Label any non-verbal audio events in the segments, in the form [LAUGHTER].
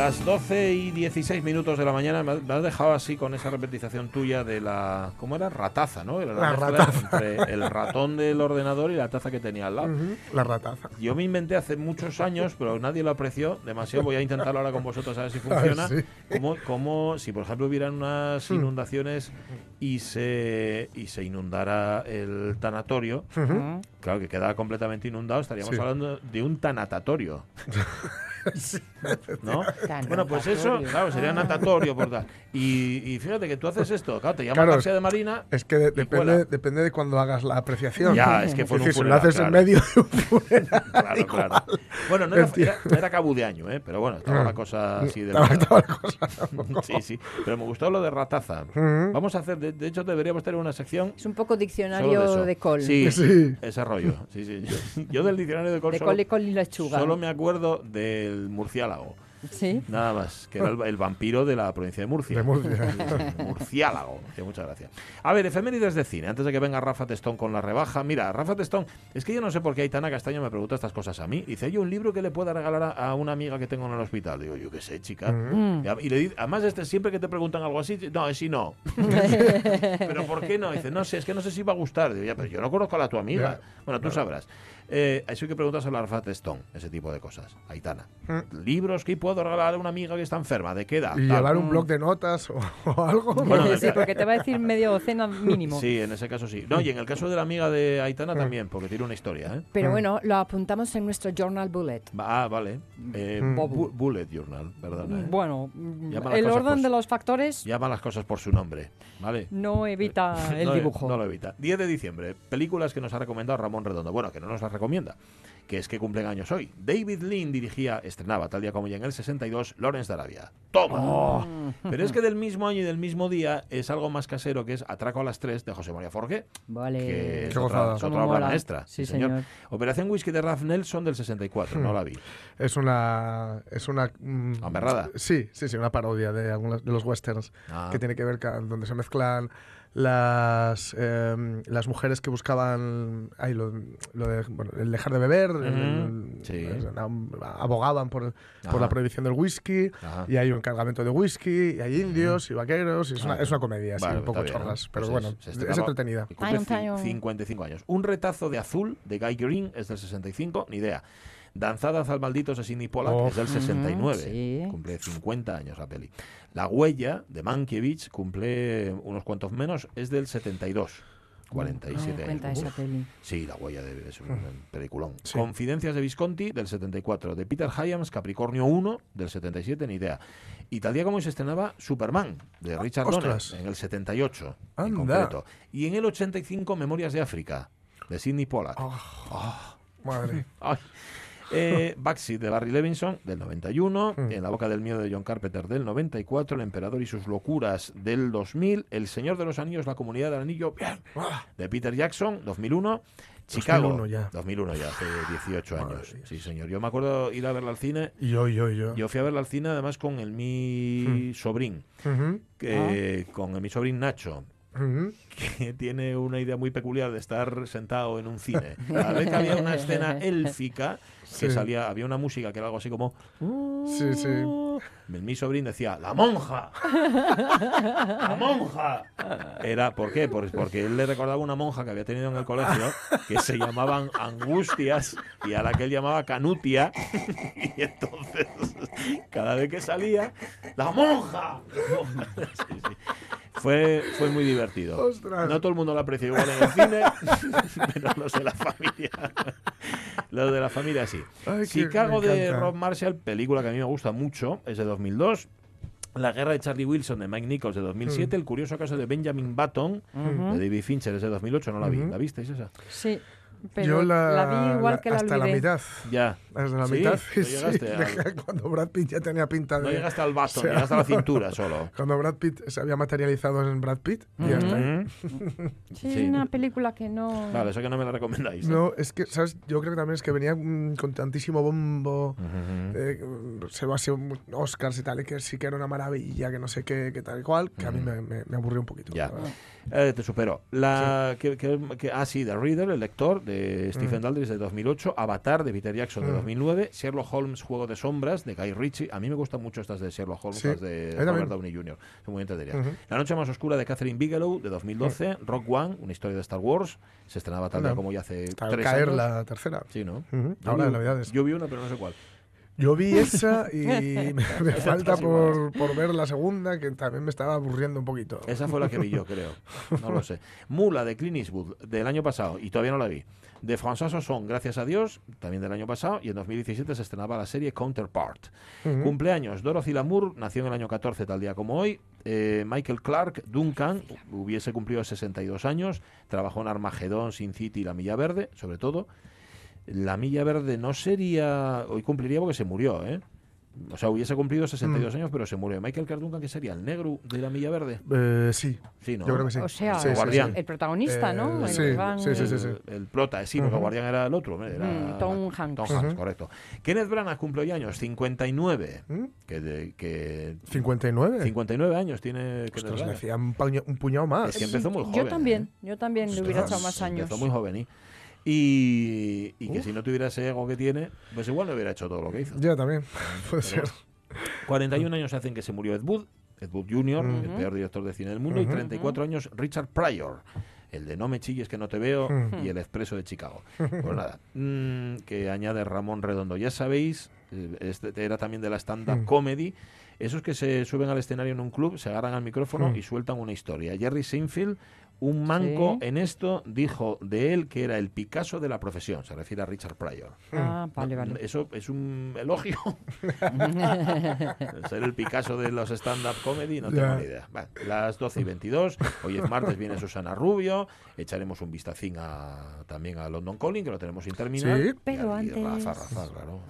Las 12 y 16 minutos de la mañana me has- dejado así con esa repetización tuya de la. ¿Cómo era? Rataza, ¿no? Era La mezcla rataza. Entre el ratón del ordenador y la taza que tenía al lado. Ujú, La rataza. Yo me inventé hace muchos años, pero nadie lo apreció demasiado. Voy a intentarlo ahora con vosotros a ver si [LAUGHS] ver, funciona. sí. Como, como si, por ejemplo, hubieran unas inundaciones y se, y se inundara el tanatorio, Ujú. claro que quedaba completamente inundado, estaríamos Sí. hablando de un tanatatorio. [LAUGHS] [LAUGHS] Bueno, pues eso, claro, sería natatorio por tal. Y, y fíjate que tú haces esto, claro, te llamas Claro, García de Marina. Es que de- depende, depende de cuando hagas la apreciación. Ya, es que fue un decir, si lo funeral, haces claro. en medio de un funeral. [LAUGHS] Claro, igual. claro. Bueno, no era, era, era Cabo de año, ¿eh? pero bueno, estaba Ah. la cosa así de Estaba- estaba la cosa. [LAUGHS] Sí, sí, pero me gustó lo de rataza. Vamos a hacer, de, de hecho, deberíamos tener una sección Es un poco de diccionario eso. de, col. Sí, Sí. ese rollo. Sí, sí. Yo, yo del diccionario de col, De solo, col y col y lechuga. solo me acuerdo del murciélago. Sí. Nada más, que era el, el vampiro de la provincia de Murcia. De Murcia. [LAUGHS] Murciélago. Sí, muchas gracias. A ver, efemérides de cine. Antes de que venga Rafa Testón con la rebaja. Mira, Rafa Testón, es que yo no sé por qué Aitana Castaño me pregunta estas cosas a mí. Dice, hay un libro que le pueda regalar a, a una amiga que tengo en el hospital. Digo, yo qué sé, chica. Mm. Y a- Y le di- además, este, siempre que te preguntan algo así, no, es sí no. [LAUGHS] [LAUGHS] pero ¿por qué no? Dice, no sé, es que no sé si va a gustar. Digo, ya, pero yo no conozco a la tu amiga. Bueno, tú sabrás. Eh, eso hay que preguntárselo a Rafa Testón, ese tipo de cosas. Aitana. Mm. Libros que puedo regalar a una amiga que está enferma. ¿De qué edad? Llevar un blog de notas o, o algo. Bueno, sí, porque te va a decir medio docena mínimo. Sí, en ese caso sí. No, y en el caso de la amiga de Aitana también, porque tiene una historia, ¿eh? Pero Mm. bueno, lo apuntamos en nuestro Journal Bullet. Ah, vale. Eh, Mm. bu- bullet Journal, perdona. ¿eh? Bueno, mm, el orden por de los factores Llama las cosas por su nombre, ¿vale? no evita el no, dibujo. No lo evita. 10 de diciembre, películas que nos ha recomendado Ramón Redondo. Bueno, que no nos las recomienda, que es que cumplen años hoy. David Lean dirigía, estrenaba tal día como ya en el 62, Lawrence de Arabia. ¡Toma! Oh. Pero es que del mismo año y del mismo día es algo más casero que es Atraco a las 3 de José María Forqué. Vale. que es Qué otra, es obra mola. maestra. Sí, señor. Operación Whisky de Ralph Nelson del 64, no la vi. Es una. Es una. mm, Gamberrada. Sí, sí, sí, una parodia de algunos de los westerns Ah. que tiene que ver con donde se mezclan las em, las mujeres que buscaban ay, lo, lo de, bueno, el dejar de beber, el- el- Sí. el- abogaban por, por la prohibición del whisky Ajá. y hay un cargamento de whisky y hay indios y vaqueros y es, una, es una comedia así, un poco bien, chorras, ¿no? pero Pues bueno, es- es, estrenaba- entretenida. y cumple Time, time. cin- 55 años. Un retazo de azul de Guy Green es del 65, ni idea. Danzadas al maldito de Sidney Pollack Oh. es del 69. sí. Cumple 50 años la peli. La huella de Mankiewicz cumple unos cuantos menos, es del 72. 47 Ah, años. esa peli. Sí, La huella de, es un peliculón. Sí. Confidencias de Visconti del 74. De Peter Hyams, Capricornio 1 del 77, ni idea. Y tal día como se estrenaba Superman de Richard Donner Ostras. en el 78 en Anda. concreto. Y en el 85 Memorias de África de Sidney Pollack. Madre. Ay. Eh, Backseat de Barry Levinson del 91, Mm. En la boca del miedo de John Carpenter del 94, El emperador y sus locuras del 2000, El señor de los anillos, La comunidad del anillo bien, Ah, de Peter Jackson 2001, Chicago 2001 ya. 2001 ya, hace 18 Madre años. mía. Sí, señor. Yo me acuerdo ir a verla al cine. Yo, yo, yo. Yo fui a verla al cine además con el mi sobrín, Ujú, que, con el mi sobrín Nacho, ujú. que tiene una idea muy peculiar de estar sentado en un cine. Cada vez que había una escena élfica, que Sí. salía, había una música que era algo así como... Sí, sí. Mi sobrín decía, ¡la monja! [LAUGHS] ¡La monja! Era, ¿por qué? Pues porque él le recordaba una monja que había tenido en el colegio que se llamaban Angustias y a la que él llamaba Canutia. [LAUGHS] Y entonces, cada vez que salía, ¡la monja! [LAUGHS] Fue, fue muy divertido. Ostras. No todo el mundo lo apreció igual en el cine, pero los de la familia. Los de la familia sí. Ay, Chicago de. Rob Marshall, película que a mí me gusta mucho, es de 2002. La guerra de Charlie Wilson de Mike Nichols de 2007. Mm. El curioso caso de Benjamin Button de David Fincher es de 2008. No la vi. ¿La visteis esa? Sí, pero Yo la, la, vi igual la- que la hasta la mitad. Ya. Hasta la ¿Sí? mitad. ¿No [LAUGHS] sí, llegaste a- dejé cuando Brad Pitt ya tenía pinta de. No llegaste al Button, [LAUGHS] o sea, llegaste a la [LAUGHS] cintura solo. Cuando Brad Pitt se había materializado en Brad Pitt. Y ya está. Ujú. Sí, Sí. una película que no... Vale, eso que no me la recomendáis. ¿eh? No, es que, ¿sabes? Yo creo que también es que venía mm, con tantísimo bombo. Ujú. eh, se va a ser Oscars y tal, y que sí que era una maravilla, que no sé qué, que tal y cual, que a mí me, me, me aburrió un poquito. Ya. Eh, te supero. La, que, que- que- ah, sí, The Reader, el lector, de Stephen Mm. Daldry de 2008. Avatar, de Peter Jackson, de Mm. 2009. Sherlock Holmes, Juego de Sombras, de Guy Ritchie. A mí me gustan mucho estas de Sherlock Holmes, Sí, las de. Robert Downey Jr. Son muy entretenidas. Ujú. La noche más oscura, de Catherine Bigelow, de 2012. Rock One, una historia de Star Wars. Se estrenaba tal día como ya hace al tres caer años. la tercera. Sí, ¿no? Ujú, Yo Ahora vi- Navidades. Yo vi una, pero no sé cuál. Yo vi esa y [LAUGHS] me, me falta por, por ver la segunda, que también me estaba aburriendo un poquito. Esa fue la que vi yo, [LAUGHS] creo. No lo sé. Mula, de Clint Eastwood, del año pasado, y todavía no la vi. De François Sosson, gracias a Dios, también del año pasado, y en 2017 se estrenaba la serie Counterpart. Cumpleaños, Dorothy Lamour, nació en el año 14, tal día como hoy. Eh, Michael Clark Duncan, hubiese cumplido 62 años, trabajó en Armagedón, Sin City y La Milla Verde, sobre todo. La Milla Verde no sería, hoy cumpliría porque se murió, ¿eh? O sea, hubiese cumplido 62 años, pero se murió. Michael Clark Duncan, ¿qué sería? ¿El negro de La Milla Verde? Eh, sí, Sí, ¿no? yo creo que sí. O sea, Sí, sí, Guardián. el protagonista, ¿no? Eh, El sí, que van- sí, sí, sí. El, el prota, sí, porque Ujú. Guardián era el otro. Era Mm, Tom Hanks. Tom Hanks, Ujú. correcto. Kenneth Branagh cumple hoy años, 59. ¿Mm? Que, de- que 59. 59 años tiene Kenneth Ostras, le Branagh. hacía un, un puñado más. Es que empezó muy Yo joven, también, ¿eh? yo también le hubiera Ostras, echado más años. Empezó muy joven. ¿y? Y, y que si no tuviera ese ego que tiene, pues igual no hubiera hecho todo lo que hizo. Ya también, [LAUGHS] puede ser. 41 años hacen que se murió Ed Wood, Ed Wood Jr., el peor director de cine del mundo, y Ujú. 34 años Richard Pryor, el de No me chilles que no te veo y el expreso de Chicago. Pues nada, mm, que añade Ramón Redondo. Ya sabéis, eh, este era también de la stand-up Mm. comedy, esos que se suben al escenario en un club, se agarran al micrófono Mm. y sueltan una historia. Jerry Seinfeld, un manco Sí. en esto, dijo de él que era el Picasso de la profesión, se refiere a Richard Pryor. Ah, vale, vale. Eso es un elogio. [LAUGHS] [LAUGHS] Ser el Picasso de los stand-up comedy, no tengo ni idea. Vale, las 12 y 22, hoy es martes, viene Susana Rubio, echaremos un vistacín a, también a London Calling, que lo tenemos sin terminar. Sí. Y Pero antes- Rafa, Rafa, claro.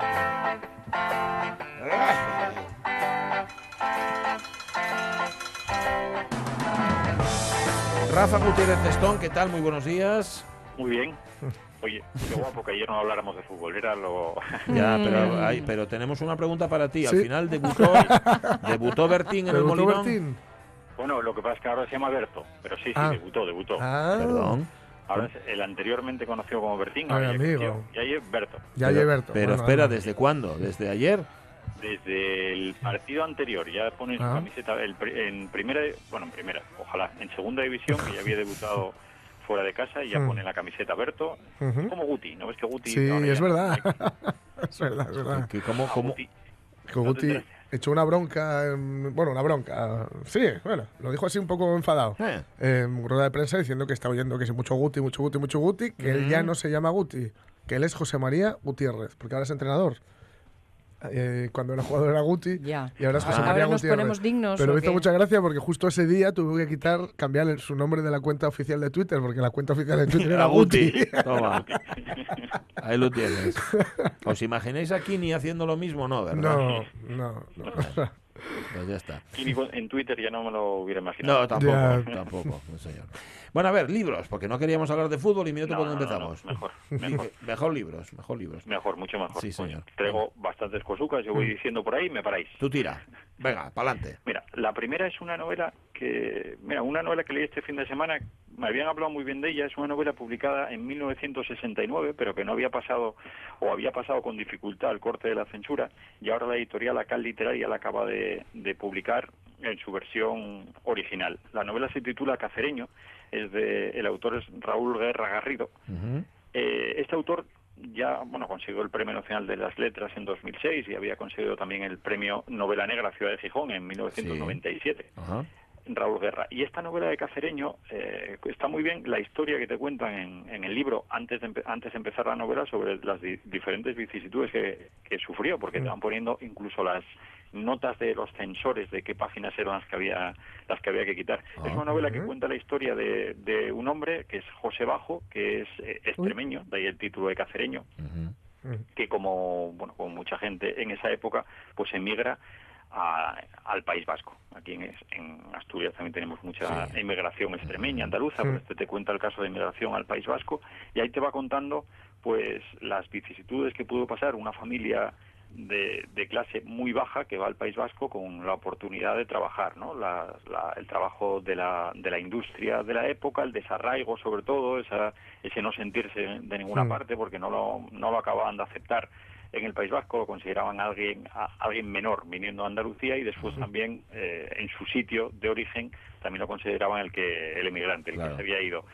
Rafa Gutiérrez Testón, ¿qué tal? Muy buenos días. Muy bien. [LAUGHS] Oye, qué guapo que ayer no habláramos de fútbol, era lo... Ya, Mm. pero, hay- pero tenemos una pregunta para ti. Al Sí. final debutó, [LAUGHS] debutó Bertín en el ¿Debutó Molinón. Bertín? Bueno, lo que pasa es que ahora se llama Berto, pero sí, sí, Ah. debutó, debutó. Ah, Perdón. Ahora es el anteriormente conocido como Bertín, Ay, ahora ya amigo. creció. y ahí es Berto. Ya pero, Alberto. pero Bueno, espera. ¿desde cuándo? ¿Desde ayer? Desde el partido anterior, ya pone su Ah. camiseta el en primera, bueno, en primera, ojalá, en segunda división, que ya había [LAUGHS] debutado fuera de casa, y ya Mm. pone la camiseta Berto, Ujú. como Guti, ¿no ves que Guti... Sí, ya es verdad. [LAUGHS] es verdad, es verdad. ¿Que ¿Cómo, Ah, cómo? Guti. Que Guti echó una bronca, en- bueno, una bronca, sí, bueno, lo dijo así un poco enfadado. Eh, En rueda de prensa diciendo que está oyendo que es mucho Guti, mucho Guti, mucho Guti, que él ya no se llama Guti, que él es José María Gutiérrez, porque ahora es entrenador. Eh, cuando era jugador era Guti Ya. y ahora es José Ah. María Ahora nos Gutiérrez. ponemos dignos. Pero ¿o me hizo mucha gracia porque justo ese día tuve que quitar, cambiar el- su nombre de la cuenta oficial de Twitter, porque la cuenta oficial de Twitter era. Guti. Toma. [LAUGHS] Ahí lo tienes. ¿Os imagináis a Kini haciendo lo mismo? No, ¿verdad? No, no, no. Pues ya está. En Twitter ya no me lo hubiera imaginado. No, tampoco, tampoco, no, señor. Bueno, a ver, libros, porque no queríamos hablar de fútbol y minuto No, cuando no, empezamos. no, mejor, [LAUGHS] mejor. mejor libros, mejor libros. Mejor, mucho mejor. Sí, señor. Traigo bastantes cosucas, yo voy diciendo por ahí y me paráis. Tú tira. Venga, pa'lante. Mira, la primera es una novela que, mira, una novela que leí este fin de semana, me habían hablado muy bien de ella. Es una novela publicada en 1969, pero que no había pasado o había pasado con dificultad el corte de la censura y ahora la editorial Acal Literaria la acaba de, de publicar en su versión original. La novela se titula Cacereño, es de el autor es Raúl Guerra Garrido. Eh, este autor ya bueno consiguió el Premio Nacional de las Letras en 2006 y había conseguido también el Premio Novela Negra Ciudad de Gijón en 1997. Ajá. Raúl Guerra. Y esta novela de Cacereño eh, está muy bien la historia que te cuentan en, en el libro antes de, antes de empezar la novela sobre las di- diferentes vicisitudes que, que sufrió, porque te van poniendo incluso las notas de los censores de qué páginas eran las que había las que había que quitar. es una novela que cuenta la historia de, de un hombre que es José Bajo, que es eh, extremeño, de ahí el título de Cacereño, que como bueno como mucha gente en esa época pues emigra a- al País Vasco aquí en, en Asturias también tenemos mucha Sí. inmigración extremeña andaluza pero este te cuenta el caso de inmigración al País Vasco y ahí te va contando pues las vicisitudes que pudo pasar una familia de, de clase muy baja que va al País Vasco con la oportunidad de trabajar, ¿no? La- la- el trabajo de la, de la industria de la época, el desarraigo sobre todo, esa, ese no sentirse de ninguna parte porque no lo, no lo acababan de aceptar en el País Vasco, lo consideraban alguien, a- alguien menor viniendo a Andalucía y después también eh, en su sitio de origen también lo consideraban el que el emigrante, el Claro. que se había ido.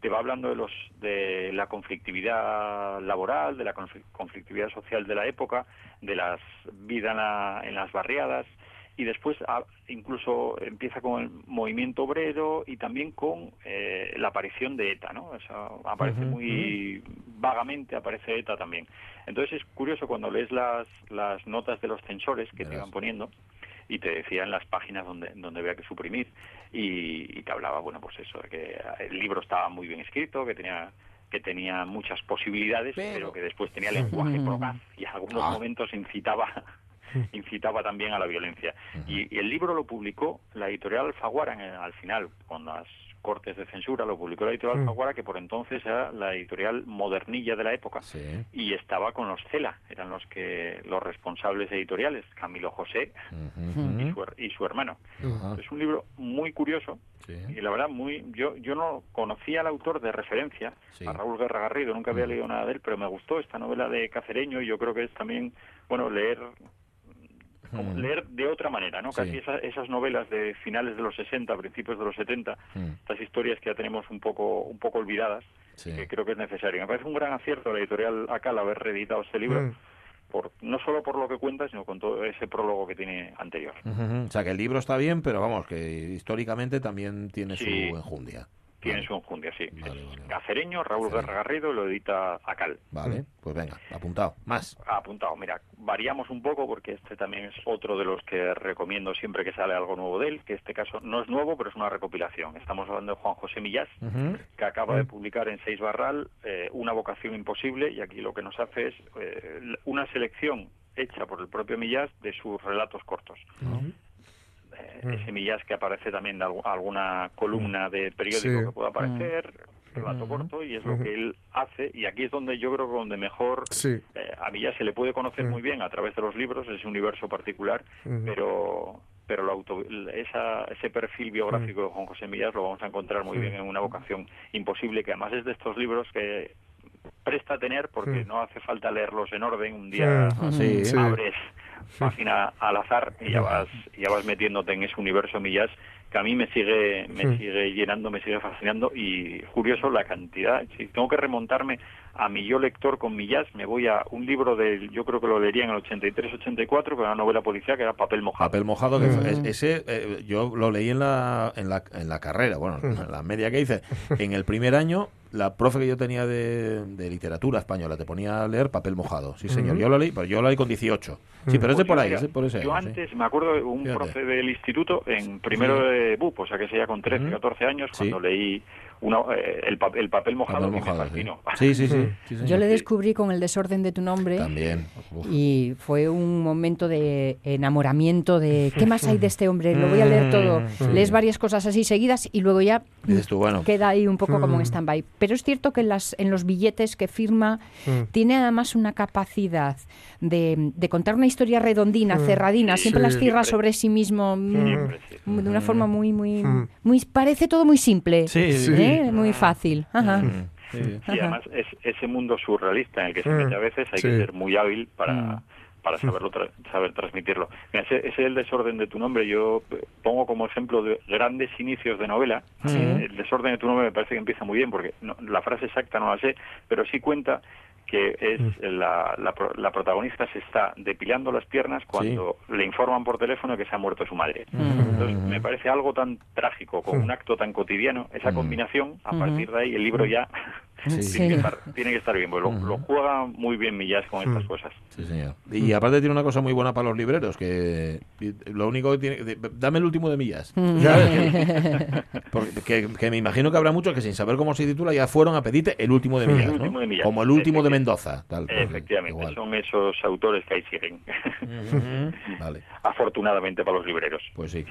Te va hablando de los de la conflictividad laboral, de la confl- conflictividad social de la época, de las vidas en, la- en las barriadas y después incluso empieza con el movimiento obrero y también con eh, la aparición de ETA, ¿no? O sea, aparece muy vagamente aparece ETA también. Entonces es curioso cuando lees las las notas de los censores que te iban poniendo y te decían las páginas donde donde había que suprimir y, y te hablaba bueno pues eso de que el libro estaba muy bien escrito que tenía que tenía muchas posibilidades pero, que después tenía [LAUGHS] lenguaje procaz y en algunos Ah. momentos incitaba incitaba también a la violencia y, y el libro lo publicó la editorial Alfaguara en al final con las cortes de censura lo publicó la editorial Alfaguara que por entonces era la editorial modernilla de la época Sí. y estaba con los Cela, eran los que los responsables editoriales, Camilo José y, su, y su hermano. Es un libro muy curioso Sí. y la verdad muy yo yo no conocía al autor de referencia, Sí. a Raúl Guerra Garrido, nunca había Mm. leído nada de él, pero me gustó esta novela de Cacereño y yo creo que es también bueno leer como Mm. leer de otra manera, ¿no? Casi esa- esas novelas de finales de los 60, principios de los 70, Mm. estas historias que ya tenemos un poco un poco olvidadas Sí. que creo que es necesario. Me parece un gran acierto la editorial Acal haber reeditado este libro, Mm. por, no solo por lo que cuenta, sino con todo ese prólogo que tiene anterior. O sea, que el libro está bien, pero vamos, que históricamente también tiene Sí. su enjundia. Tiene Vale. su enjundia, sí. Vale, Es vale. Cacereño, Raúl. Guerra Garrido, lo edita Acal. Vale, pues venga, apuntado. Más. Ha apuntado, mira, variamos un poco porque este también es otro de los que recomiendo siempre que sale algo nuevo de él, que este caso no es nuevo, pero es una recopilación. Estamos hablando de Juan José Millás, que acaba de publicar en Seis Barral eh, Una vocación imposible, y aquí lo que nos hace es eh, una selección hecha por el propio Millás de sus relatos cortos. Eh, ese Millás que aparece también en algu- alguna columna de periódico Sí. que pueda aparecer, relato corto, y es lo que él hace, y aquí es donde yo creo que donde mejor Sí. eh, a Millás se le puede conocer muy bien a través de los libros, ese universo particular, pero pero lo auto- esa, ese perfil biográfico de Juan José Millás lo vamos a encontrar muy bien en una vocación imposible, que además es de estos libros que presta a tener porque Mm. no hace falta leerlos en orden, un día Mm. Sí. Sí. abres página al azar y ya vas, ya vas metiéndote en ese universo Millás que a mí me sigue me Sí. sigue llenando, me sigue fascinando y curioso la cantidad. Si tengo que remontarme a mi yo lector con Millás, me voy a un libro del, yo creo que lo leería en el 83-84, que era una novela policial que era Papel Mojado. Papel mojado, que Mm. es- ese eh, yo lo leí en la, en la, en la carrera, bueno, Mm. en la media que hice. En el primer año, la profe que yo tenía de, de literatura española te ponía a leer papel mojado. Sí, señor. Yo lo leí, pero yo lo leí con 18. Sí, pero es de Pues por ahí, es de por ese yo año, sí. antes me acuerdo de un Fíjate. profe del instituto en primero de BUP, o sea que sería con 13, Ujú. 14 años, Sí. cuando leí una, eh, el, papel, el papel mojado Papel mojado, sí. Sí, sí, sí. sí, Yo le descubrí con el desorden de tu nombre También. Uf. y fue un momento de enamoramiento de ¿qué más hay de este hombre? Lo voy a leer todo. Lees varias cosas así seguidas y luego ya Dices tú, bueno. queda ahí un poco como en stand-by. Pero es cierto que en, las, en los billetes que firma tiene además una capacidad de, de contar una historia redondina, cerradina, siempre Sí. las cierra sobre sí mismo mm, Siempre, sí. de una forma muy, muy, Mm. muy... Parece todo muy simple. Sí, Sí. ¿eh? ¿Eh? Muy fácil. Ajá. Sí. Y además es ese mundo surrealista en el que se Mm. mete a veces hay Sí. que ser muy hábil para, Mm. para saberlo tra- saber transmitirlo. Mira, ese, ese es el desorden de tu nombre. Yo pongo como ejemplo de grandes inicios de novela. Eh, El desorden de tu nombre me parece que empieza muy bien porque no- la frase exacta no la sé, pero sí cuenta que es la, la, pro- la protagonista se está depilando las piernas cuando le informan por teléfono que se ha muerto su madre. Entonces me parece algo tan trágico con un acto tan cotidiano, esa combinación, a partir de ahí el libro ya Sí. tiene, que estar, tiene que estar bien, porque lo, lo juega muy bien Millás con estas cosas. Sí, señor. Y aparte tiene una cosa muy buena para los libreros, que lo único que tiene... de- Dame el último de millas. [LAUGHS] ¿Sabes? [LAUGHS] Porque- que, que me imagino que habrá muchos que sin saber cómo se titula ya fueron a pedirte el último de millas, El ¿no? último de Millas. Como el último de Mendoza. Tal, Efectivamente, igual. son esos autores que ahí siguen, Ujú. [LAUGHS] Vale, afortunadamente para los libreros. pues sí.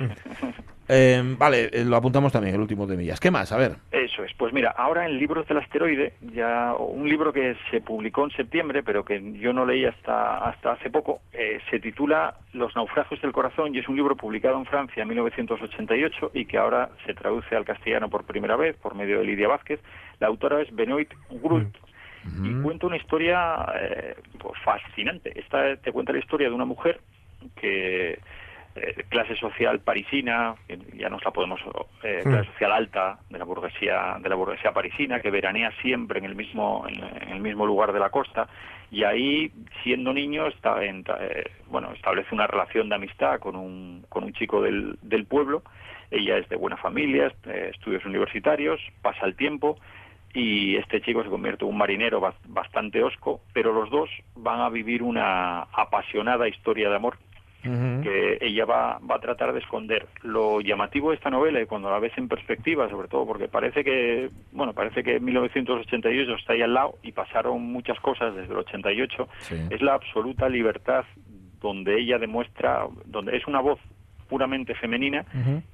Eh, vale, eh, lo apuntamos también, el último de millas. ¿Qué más? A ver. Eso es. Pues mira, ahora en Libros del Asteroide, ya un libro que se publicó en septiembre, pero que yo no leí hasta, hasta hace poco, eh, se titula Los naufragios del corazón y es un libro publicado en Francia en 1988 y que ahora se traduce al castellano por primera vez por medio de Lidia Vázquez. La autora es Benoit Grult. Y cuenta una historia eh, pues, fascinante. Esta te cuenta la historia de una mujer que eh, clase social parisina, ya nos la podemos eh, clase social alta de la burguesía de la burguesía parisina que veranea siempre en el mismo en, en el mismo lugar de la costa y ahí siendo niño está en- eh, bueno establece una relación de amistad con un con un chico del, del pueblo. Ella es de buena familia eh, estudios universitarios pasa el tiempo y este chico se convierte en un marinero bas- bastante osco, pero los dos van a vivir una apasionada historia de amor que ella va, va a tratar de esconder. Lo llamativo de esta novela, y cuando la ves en perspectiva, sobre todo porque parece que, bueno, parece que 1988 está ahí al lado y pasaron muchas cosas desde el 88, Sí. es la absoluta libertad donde ella demuestra, donde es una voz puramente femenina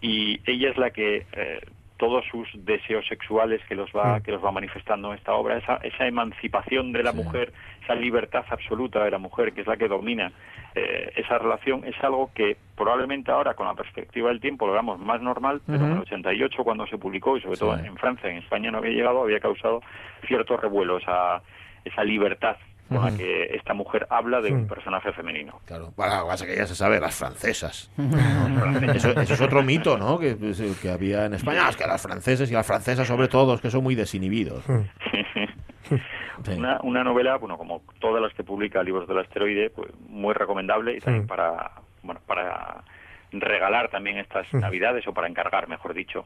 y ella es la que eh, todos sus deseos sexuales que los va que los va manifestando en esta obra esa esa emancipación de la Sí. mujer esa libertad absoluta de la mujer que es la que domina eh, esa relación es algo que probablemente ahora con la perspectiva del tiempo lo veamos más normal pero en el 88 cuando se publicó y sobre Sí. todo en Francia en España no había llegado había causado cierto revuelo esa esa libertad con la que esta mujer habla de un personaje femenino Claro. Bueno, lo que pasa es que ya se sabe, las francesas. [LAUGHS] eso, eso es otro mito, ¿no? Que, que había en España. Ah, es que las franceses y las francesas, sobre todo, es que son muy desinhibidos. Sí. Una, una novela, bueno, como todas las que publica Libros del Asteroide, pues muy recomendable y también para, bueno, para regalar también estas navidades o para encargar, mejor dicho,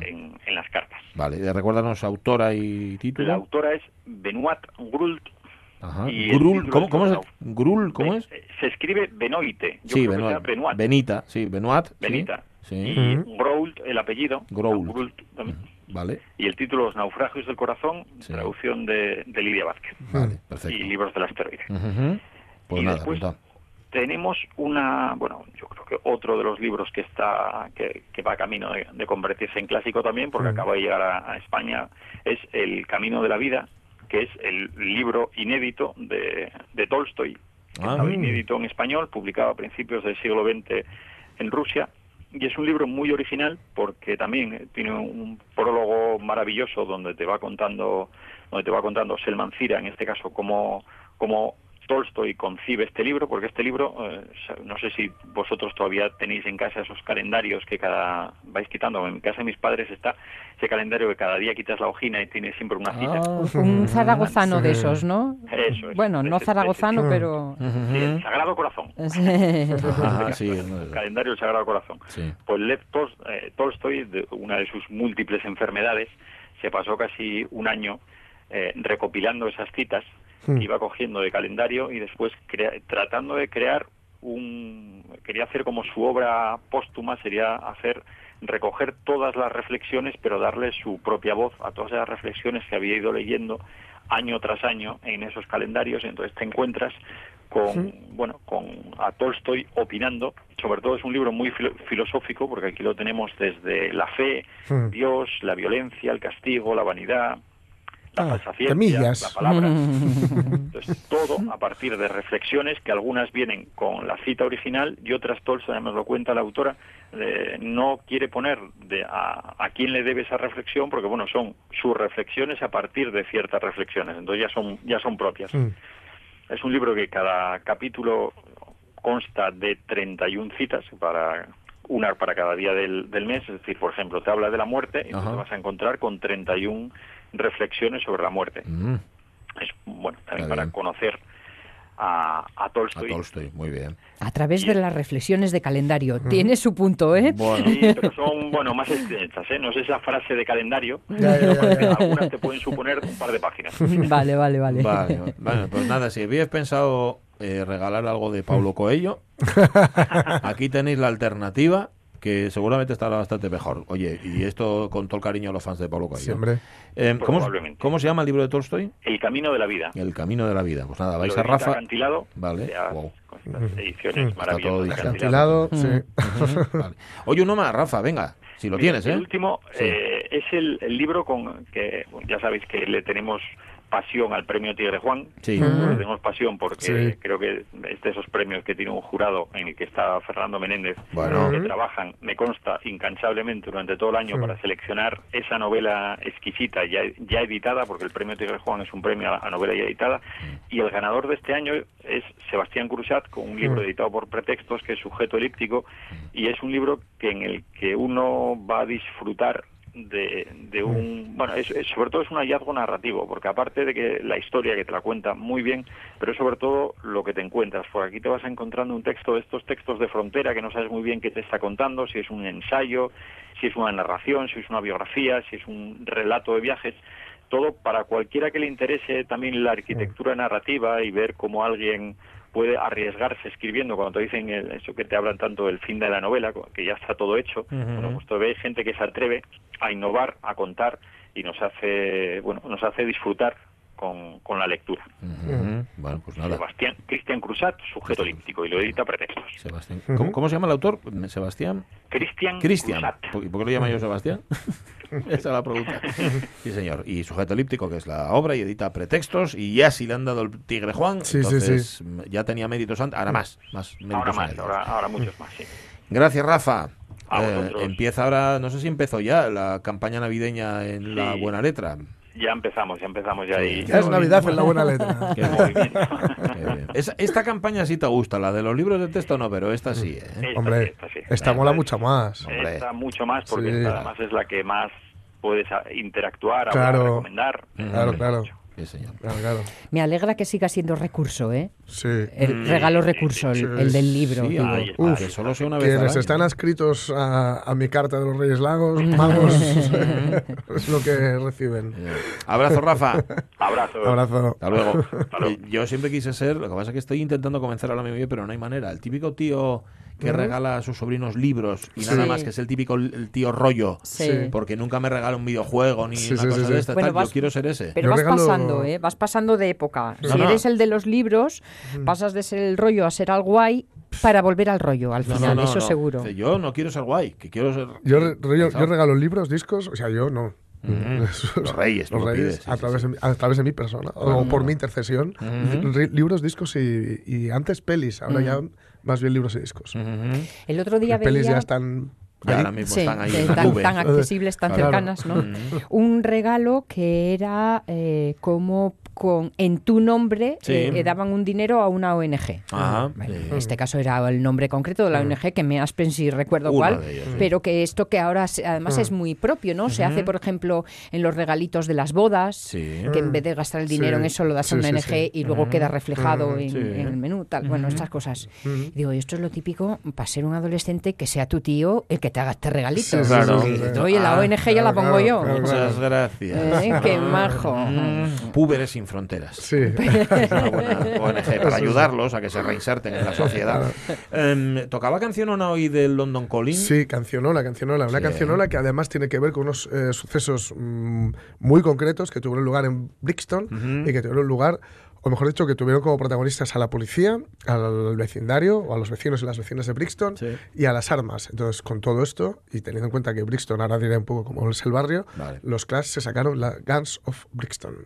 en, en las cartas. Vale, recuérdanos autora y título. La autora es Benoit Grult. Ajá. y Grul, ¿cómo, es cómo es? Nauf- Grul, ¿cómo es? eh, Se escribe Benoite. Yo Sí, creo que sea Benoit. Benoit. Benita, sí, Benoit. Benita. Sí, Y Groult, el apellido. Groult. También. vale, Y el título Los naufragios del corazón, Sí. traducción de, de Lidia Vázquez. vale, Y perfecto. Libros del Asteroide. Ujú. Pues y nada, después tenemos una, bueno, yo creo que otro de los libros que está, que, que va camino de, de convertirse en clásico también, porque acaba de llegar a, a España, es El Camino de la Vida, que es el libro inédito de, de Tolstoy, que Ah. estaba inédito en español, publicado a principios del siglo XX en Rusia, y es un libro muy original porque también eh, tiene un prólogo maravilloso donde te va contando, donde te va contando Selman Cira, en este caso, cómo, cómo Tolstoy concibe este libro, porque este libro, eh, no sé si vosotros todavía tenéis en casa esos calendarios que cada vais quitando. En casa de mis padres está ese calendario que cada día quitas la hojina y tiene siempre una cita. Ah, un [LAUGHS] zaragozano de esos, ¿no? Eso es. Bueno, no Ese- zaragozano, ese- pero... Sí, el Sagrado Corazón. Ajá, [LAUGHS] sí, [LAUGHS] El calendario del Sagrado Corazón. sí. Pues Lev Tol- eh, Tolstoy, de una de sus múltiples enfermedades, se pasó casi un año eh, recopilando esas citas que iba cogiendo de calendario y después crea- tratando de crear un quería hacer como su obra póstuma sería hacer recoger todas las reflexiones pero darle su propia voz a todas esas reflexiones que había ido leyendo año tras año en esos calendarios. Y entonces te encuentras con bueno con a Tolstoy opinando. Sobre todo es un libro muy filo- filosófico porque aquí lo tenemos desde la fe Mm. Dios la violencia el castigo la vanidad la Ah, falsa ciencia temillas. la palabra [LAUGHS] Entonces, todo a partir de reflexiones que algunas vienen con la cita original y otras, Tolstoy nos lo cuenta la autora, eh, no quiere poner de a, a quién le debe esa reflexión porque, bueno, son sus reflexiones a partir de ciertas reflexiones, entonces ya son, ya son propias. Mm. Es un libro que cada capítulo consta de 31 citas para una para cada día del, del mes, es decir, por ejemplo, te habla de la muerte y te vas a encontrar con 31 reflexiones sobre la muerte. Mm, Es bueno también para conocer a, a a Tolstoy. Tolstoy, muy bien. A través de las reflexiones de calendario. Tiene su punto, ¿eh? Bueno, Sí, pero son, bueno, más extensas, ¿eh? No es esa frase de calendario. Ya, ya, ya, ya. Algunas te pueden suponer un par de páginas. [LAUGHS] Vale, vale, vale. vale, bueno, pues nada, si habíais pensado eh, regalar algo de Paulo Coelho, [LAUGHS] aquí tenéis la alternativa que seguramente estará bastante mejor. Oye, y esto con todo el cariño a los fans de Paulo Coelho. Siempre. Eh, ¿cómo, Probablemente. ¿Cómo se llama el libro de Tolstoy? El camino de la vida. El camino de la vida. Pues nada, vais Lo a Rafa. Acantilado, Vale, ya, wow. ediciones Está maravillosas. todo. Acantilado. Acantilado, sí. [LAUGHS] Vale. Oye, uno más, Rafa, venga, si lo Mira, tienes, El ¿eh? último Sí. eh, es el, el libro con que bueno, ya sabéis que le tenemos pasión al premio Tigre Juan. Sí. Tenemos pasión porque Sí. creo que es de esos premios que tiene un jurado en el que está Fernando Menéndez, Bueno. que trabajan, me consta, incansablemente durante todo el año Sí. para seleccionar esa novela exquisita ya, ya editada, porque el premio Tigre Juan es un premio a, a novela ya editada, y el ganador de este año es Sebastián Cruzat, con un libro Mm. editado por Pretextos, que es Sujeto Elíptico, y es un libro que en el que uno va a disfrutar de, de un bueno es, es- sobre todo es un hallazgo narrativo porque aparte de que la historia que te la cuenta muy bien pero sobre todo lo que te encuentras por aquí te vas encontrando un texto de estos textos de frontera que no sabes muy bien qué te está contando si es un ensayo si es una narración si es una biografía si es un relato de viajes todo para cualquiera que le interese también la arquitectura narrativa y ver cómo alguien puede arriesgarse escribiendo cuando te dicen el- eso que te hablan tanto del fin de la novela, que ya está todo hecho. Bueno, pues todavía hay gente que se atreve a innovar, a contar y nos hace, bueno, nos hace disfrutar con, con la lectura. Ujú. Bueno, pues nada. Sebastián, Cristian Cruzat, sujeto olímpico, y lo edita Pretextos. Sebastián. ¿Cómo, cómo se llama el autor? ¿Sebastián? Cristian Cristian. Cruzat. ¿Por, por qué lo llama yo Sebastián? [LAUGHS] Esa es la pregunta. Sí, señor. Y Sujeto Elíptico, que es la obra, y edita pretextos, y ya si le han dado el Tigre Juan, Sí, sí, entonces sí. mm, ya tenía méritos antes, ahora más. más méritos Ahora más, ahora, ahora muchos más, sí. Gracias, Rafa. Eh, empieza ahora, no sé si empezó ya la campaña navideña en la Sí. buena letra. Ya empezamos, ya empezamos ya ahí. Ya es Navidad en la buena letra. Qué bien, qué bien. Esa- esta campaña sí te gusta, la de los libros de texto no, pero esta sí. ¿eh? Esta Hombre, esta sí. esta mola es- mucho más. Hombre. Esta mucho más porque Sí. esta además es la que más puedes interactuar, Claro. hablar, recomendar. Claro, claro. Sí, señor. Claro, claro. Me alegra que siga siendo recurso, ¿eh? Sí. El regalo recurso, el, Sí. el del libro. Sí, Uf. solo sea una vez Quienes están adscritos a, a mi carta de los Reyes Lagos, magos, [LAUGHS] [LAUGHS] es lo que reciben. Abrazo, Rafa. Abrazo. Abrazo. Hasta luego. luego. Eh, Yo siempre quise ser, lo que pasa es que estoy intentando convencer a la memoria, pero no hay manera. El típico tío que regala a sus sobrinos libros y nada Sí. más, que es el típico el tío rollo, Sí. Porque nunca me regala un videojuego ni Sí, una sí, cosa sí, de sí. estas. Bueno, tal. vas- Yo quiero ser ese. Pero Yo vas regalo- pasando, ¿eh? Vas pasando de época. No, si no. eres el de los libros, pasas de ser el rollo a ser al guay para volver al rollo al No, no, final, no, eso no. seguro. Yo no quiero ser guay, que quiero ser. Yo, re- regalo libros, discos, o sea, yo no. [LAUGHS] Los reyes, Los lo reyes, pides, sí, a, través sí. De, mi, a través de mi persona, o por mi intercesión. Libros, discos y, y antes pelis, ahora ya más bien libros y discos. El otro día Las pelis veía... ya están. Ya ahí. ahora mismo Sí, están ahí tan, tan accesibles, tan Claro. cercanas, ¿no? Un regalo que era eh, como con en tu nombre Sí. eh, eh, daban un dinero a una ONG. Ajá, Bueno, sí. En este caso era el nombre concreto de la ONG, que me aspen si recuerdo Uno cuál, sí. pero que esto que ahora se- además es muy propio, ¿no? Se hace, por ejemplo, en los regalitos de las bodas, que en vez de gastar el dinero en eso lo das a una ONG y luego queda reflejado en, en el menú, tal. Bueno, estas cosas. Y digo, esto es lo típico para ser un adolescente que sea tu tío el que te haga este regalito. Claro. Oye, la Ah, ONG ya la pongo yo. Muchas gracias. Eh, qué majo. Púberes sin fronteras. Sí. [LAUGHS] Es una buena [LAUGHS] ONG para ayudarlos a que se reinserten en la [LAUGHS] sociedad. Em, ¿Tocaba cancionona hoy del London Calling? Sí, cancionola, cancionola. Una Sí. cancionola que además tiene que ver con unos eh, sucesos mm, muy concretos que tuvieron lugar en Brixton y que tuvieron lugar, o mejor dicho, que tuvieron como protagonistas a la policía, al vecindario, o a los vecinos y las vecinas de Brixton Sí. y a las armas. Entonces, con todo esto, y teniendo en cuenta que Brixton ahora diré un poco como es el barrio, Vale. los Clash se sacaron la Guns of Brixton.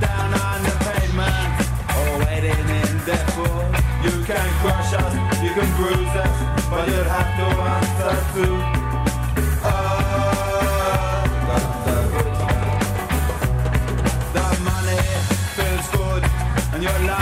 Down on the pavement or waiting in Deadpool. You can crush us, you can bruise us, but you'll have to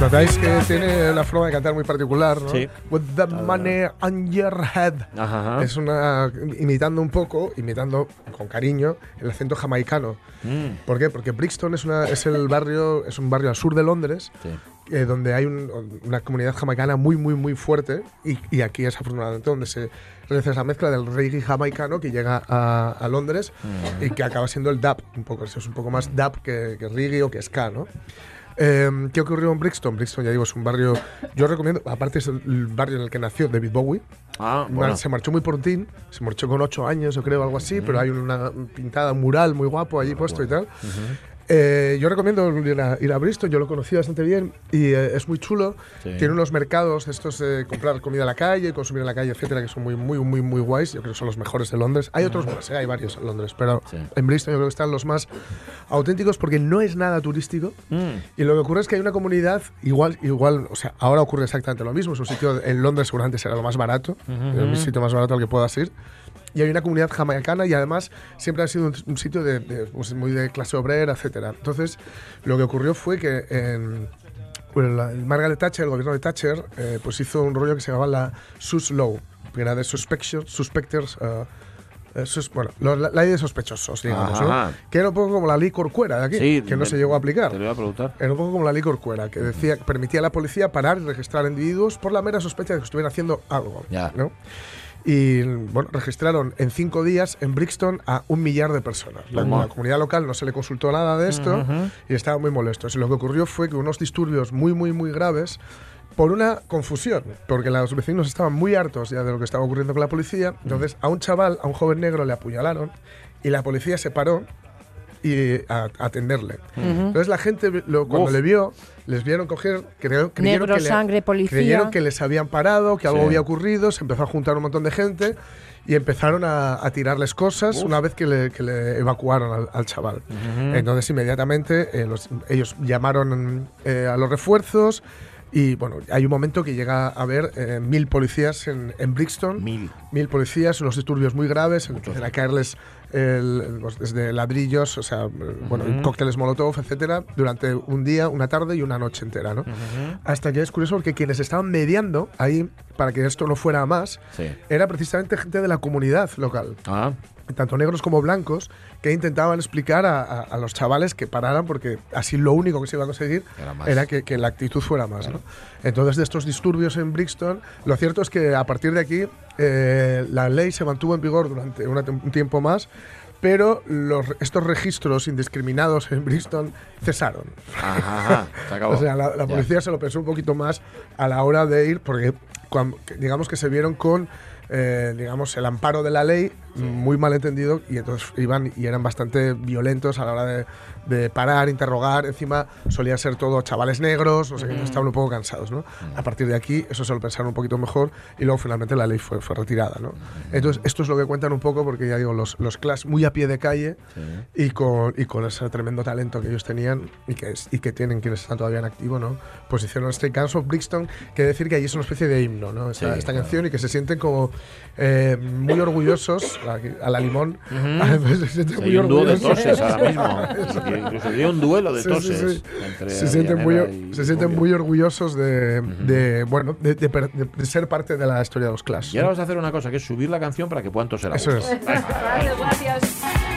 Notáis que tiene una forma de cantar muy particular, ¿no? Sí. With the money on your head. Ajá, ajá. Es una. imitando un poco, imitando con cariño, el acento jamaicano. Mm, ¿Por qué? Porque Brixton es, una, es el barrio, es un barrio al sur de Londres, sí. eh, donde hay un- una comunidad jamaicana muy, muy, muy fuerte. Y, y aquí es afortunadamente donde se realiza esa mezcla del reggae jamaicano que llega a, a Londres Mm. y que acaba siendo el dub. Un poco, es un poco más dub que, que reggae o que ska, ¿no? Eh, ¿Qué ocurrió en Brixton? Brixton, ya digo, es un barrio. Yo recomiendo, aparte es el, barrio en el que nació David Bowie. Ah, bueno. Se marchó muy prontín, se marchó con ocho años, yo creo, algo así, pero hay una pintada, un mural muy guapo allí puesto y tal. Eh, yo recomiendo ir a, ir a Bristol, yo lo conocí bastante bien y eh, es muy chulo. Sí. Tiene unos mercados estos de comprar comida a la calle, consumir en la calle, etcétera, que son muy, muy, muy, muy guays. Yo creo que son los mejores de Londres. Hay otros más, eh, hay varios en Londres, pero Sí. en Bristol yo creo que están los más auténticos porque no es nada turístico. Mm, Y lo que ocurre es que hay una comunidad igual, igual, o sea, ahora ocurre exactamente lo mismo. Es un sitio en Londres seguramente será lo más barato, el sitio más barato al que puedas ir. Y hay una comunidad jamaicana y además siempre ha sido un, un sitio de, de, pues, muy de clase obrera, etcétera. Entonces, lo que ocurrió fue que en bueno, la- el Margaret Thatcher, el gobierno de Thatcher, eh, pues hizo un rollo que se llamaba la SUS Law, que era de suspectors, eh, eh, sus- bueno, lo- la, ley de sospechosos, digamos, ¿no? Que era un poco como la ley Corcuera de aquí, Sí, que no me- se llegó a aplicar. Te lo iba a preguntar. Era un poco como la ley Corcuera, que decía permitía a la policía parar y registrar individuos por la mera sospecha de que estuvieran haciendo algo. Ya. ¿no? Y bueno, registraron en cinco días en Brixton a un millar de personas. La, la comunidad local no se le consultó nada de esto y estaban muy molestos. Y lo que ocurrió fue que unos disturbios muy, muy, muy graves por una confusión, porque los vecinos estaban muy hartos ya de lo que estaba ocurriendo con la policía. Entonces, a un chaval, a un joven negro, le apuñalaron y la policía se paró y a, a atenderle. Entonces la gente lo- cuando Uf. le vio, les vieron coger, creo, creyeron, Negro, que le- sangre, policía. creyeron que les habían parado, que algo Sí. había ocurrido, se empezó a juntar un montón de gente y empezaron a, a tirarles cosas una vez que le, que le evacuaron al, al chaval. Entonces inmediatamente eh, los- ellos llamaron eh, a los refuerzos y bueno, hay un momento que llega a haber eh, mil policías en, en Brixton Mil. mil policías, unos disturbios muy graves, empiezan a caerles el- los- desde ladrillos, o sea, bueno, cócteles molotov, etcétera, durante un día, una tarde y una noche entera, ¿no? Hasta que es curioso porque quienes estaban mediando ahí para que esto no fuera a más, Sí. era precisamente gente de la comunidad local Ah, tanto negros como blancos, que intentaban explicar a, a- a los chavales que pararan porque así lo único que se iba a conseguir Era que, que la actitud fuera más. ¿no? Entonces, de estos disturbios en Brixton, lo cierto es que a partir de aquí eh, la ley se mantuvo en vigor durante un tiempo más, pero los, estos registros indiscriminados en Brixton cesaron. ajá, ajá, se acabó. [LAUGHS] O sea, la, policía se lo pensó un poquito más a la hora de ir, porque cuan- que- digamos que se vieron con, eh, digamos, el amparo de la ley muy mal entendido y entonces iban y eran bastante violentos a la hora de, de parar, interrogar. Encima solían ser todo chavales negros, no sé, qué, estaban un poco cansados, ¿no? A partir de aquí eso se lo pensaron un poquito mejor y luego finalmente la ley fue, fue retirada, ¿no? Entonces esto es lo que cuentan un poco porque ya digo, los, los Clash muy a pie de calle y con, y con ese tremendo talento que ellos tenían y que, es- y que tienen quienes están todavía en activo, ¿no? Pues hicieron este Guns of Brixton, que decir que allí es una especie de himno, ¿no? Esta, Sí, esta claro. canción y que se sienten como eh, muy orgullosos, a la limón, [LAUGHS] se sienten Sí, muy hay un dúo de toses ahora mismo. [LAUGHS] Incluso un duelo de Sí, sí, toses. sí. entre se sienten, muy, y se sienten muy orgullosos de, de, bueno, de, de per- de- de ser parte de la historia de los Clash. Y ahora vas a hacer una cosa, que es subir la canción para que puedan toser a Eso gusto. es. Gracias, gracias.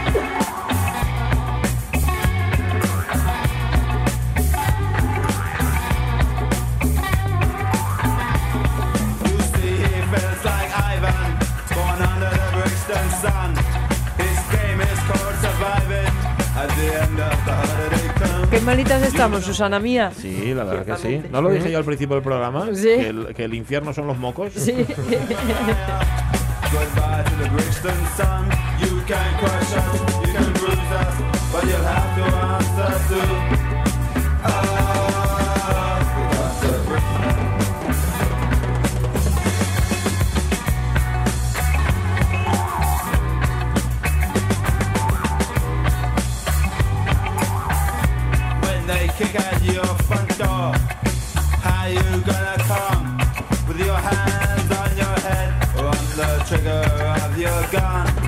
Qué malitas estamos, Susana mía. Sí, la verdad que sí. ¿No lo dije yo al principio del programa? Sí. Que el, que el infierno son los mocos. Sí. [LAUGHS] [LAUGHS]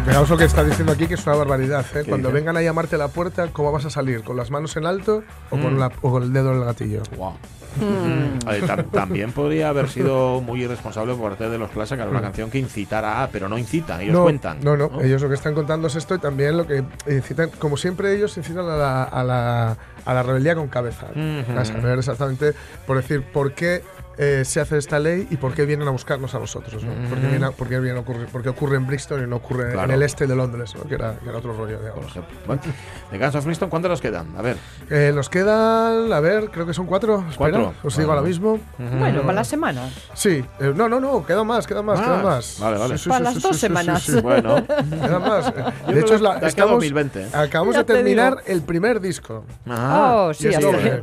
Fijaos lo que está diciendo aquí, que es una barbaridad. ¿eh? ¿Qué Cuando dice? vengan a llamarte a la puerta, ¿cómo vas a salir? ¿Con las manos en alto o, Mm. con, la- o con el dedo en el gatillo? Tam- [LAUGHS] también podría haber sido muy irresponsable por parte de los sacar una canción que incitara a, pero no incita, ellos no, cuentan. No, no, ellos lo que están contando es esto y también lo que incitan, como siempre ellos incitan a la, a la, a la rebeldía con cabeza. Ujú. A saber exactamente, por decir, por qué eh, se hace esta ley y por qué vienen a buscarnos a nosotros. ¿no? ¿Por, qué viene por qué viene a ocurrir- por qué ocurre en Brixton y no ocurre Claro. en el este de Londres, ¿no? que, era, que era otro rollo, Por digamos. ejemplo. Bueno, de Guns of Brixton, ¿cuántos nos quedan? A ver. Eh, nos quedan, a ver, creo que son cuatro. Espera, Cuatro. os digo Bueno. ahora mismo. Bueno, para la semana. Sí, eh, no, no, no, quedan más, quedan más, Más. quedan más. Vale, vale. Para las dos semanas. Bueno, Quedan más. [LAUGHS] Yo De hecho, es la, estamos, 2020, ¿eh? acabamos Ya de te terminar digo. el primer disco. Ah, oh, sí,